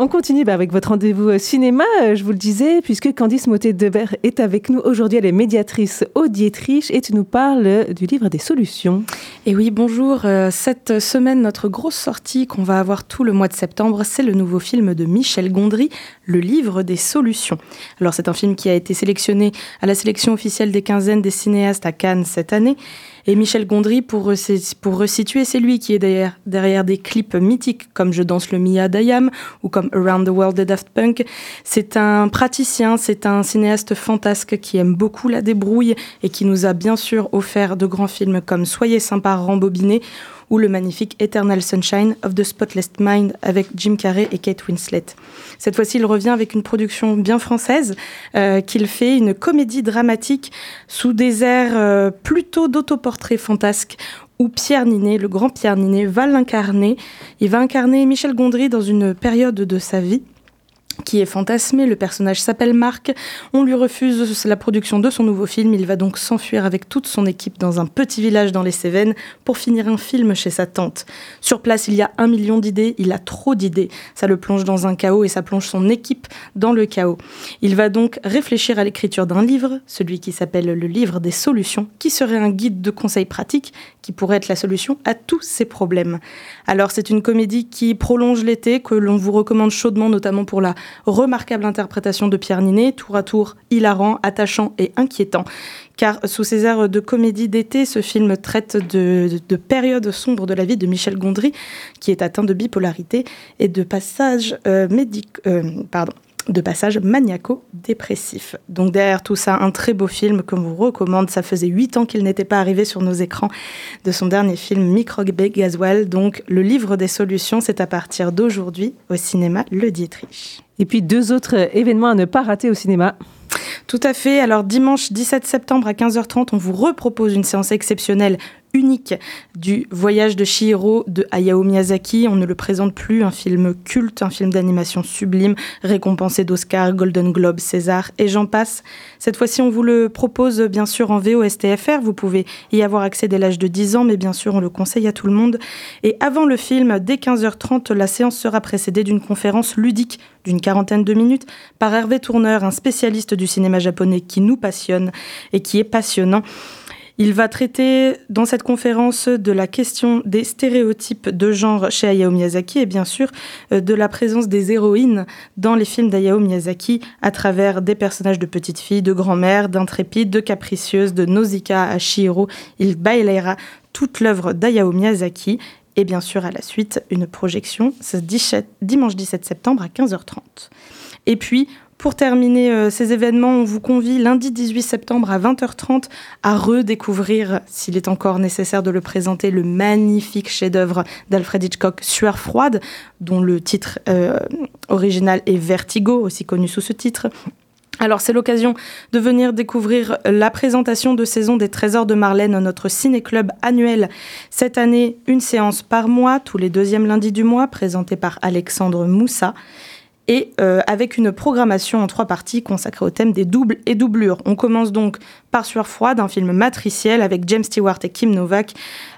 On continue bah, avec votre rendez-vous euh, cinéma, euh, je vous le disais, puisque Candice Motet-Debert est avec nous aujourd'hui. Elle est médiatrice au Dietrich et tu nous parles du livre des solutions. Et oui, bonjour. Euh, cette semaine, notre grosse sortie qu'on va avoir tout le mois de septembre, c'est le nouveau film de Michel Gondry, Le livre des solutions. Alors, c'est un film qui a été sélectionné à la sélection officielle des quinzaines des cinéastes à Cannes cette année. Et Michel Gondry, pour, pour resituer, c'est lui qui est derrière, derrière des clips mythiques comme Je danse le Mia d'Ayam ou comme Around the World de Daft Punk. C'est un praticien, c'est un cinéaste fantasque qui aime beaucoup la débrouille et qui nous a bien sûr offert de grands films comme Soyez sympa, rembobiné ou le magnifique Eternal Sunshine of the Spotless Mind avec Jim Carrey et Kate Winslet. Cette fois-ci, il revient avec une production bien française euh, qu'il fait, une comédie dramatique sous des airs euh, plutôt d'autoportrait fantasque où Pierre Ninet, le grand Pierre Ninet, va l'incarner. Il va incarner Michel Gondry dans une période de sa vie qui est fantasmé. Le personnage s'appelle Marc. On lui refuse la production de son nouveau film. Il va donc s'enfuir avec toute son équipe dans un petit village dans les Cévennes pour finir un film chez sa tante. Sur place, il y a un million d'idées. Il a trop d'idées. Ça le plonge dans un chaos et ça plonge son équipe dans le chaos. Il va donc réfléchir à l'écriture d'un livre, celui qui s'appelle le livre des solutions, qui serait un guide de conseils pratiques qui pourrait être la solution à tous ces problèmes. Alors c'est une comédie qui prolonge l'été, que l'on vous recommande chaudement, notamment pour la remarquable interprétation de Pierre Ninet, tour à tour hilarant, attachant et inquiétant. Car sous ces airs de comédie d'été, ce film traite de, de, périodes sombres de la vie de Michel Gondry, qui est atteint de bipolarité et de passages euh, médicaux. Euh, pardon de passages maniaco-dépressifs. Donc derrière tout ça, un très beau film que vous recommande. Ça faisait huit ans qu'il n'était pas arrivé sur nos écrans de son dernier film Microbe Gaswell. Donc le livre des solutions, c'est à partir d'aujourd'hui au cinéma Le Dietrich. Et puis deux autres événements à ne pas rater au cinéma. Tout à fait. Alors dimanche 17 septembre à 15h30, on vous repropose une séance exceptionnelle unique du voyage de Chihiro de Hayao Miyazaki. On ne le présente plus, un film culte, un film d'animation sublime, récompensé d'Oscar, Golden Globe, César et j'en passe. Cette fois-ci, on vous le propose bien sûr en VOSTFR. Vous pouvez y avoir accès dès l'âge de 10 ans, mais bien sûr, on le conseille à tout le monde. Et avant le film, dès 15h30, la séance sera précédée d'une conférence ludique d'une quarantaine de minutes par Hervé Tourneur, un spécialiste du cinéma japonais qui nous passionne et qui est passionnant. Il va traiter dans cette conférence de la question des stéréotypes de genre chez Hayao Miyazaki et bien sûr euh, de la présence des héroïnes dans les films d'Hayao Miyazaki à travers des personnages de petites filles, de grand-mères, d'intrépides, de capricieuses, de Nausicaa à Shihiro. Il bailera toute l'œuvre d'Hayao Miyazaki et bien sûr à la suite une projection ce dimanche 17 septembre à 15h30. Et puis pour terminer euh, ces événements, on vous convie lundi 18 septembre à 20h30 à redécouvrir, s'il est encore nécessaire de le présenter, le magnifique chef-d'œuvre d'Alfred Hitchcock, Sueur froide, dont le titre euh, original est Vertigo, aussi connu sous ce titre. Alors c'est l'occasion de venir découvrir la présentation de saison des Trésors de Marlène, notre ciné-club annuel. Cette année, une séance par mois, tous les deuxièmes lundis du mois, présentée par Alexandre Moussa et euh, avec une programmation en trois parties consacrée au thème des doubles et doublures. On commence donc par Sueur froide, un film matriciel avec James Stewart et Kim Novak,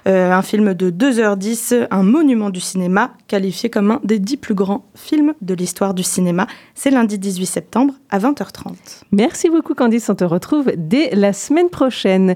euh, un film de 2h10, un monument du cinéma, qualifié comme un des dix plus grands films de l'histoire du cinéma. C'est lundi 18 septembre à 20h30. Merci beaucoup Candice, on te retrouve dès la semaine prochaine.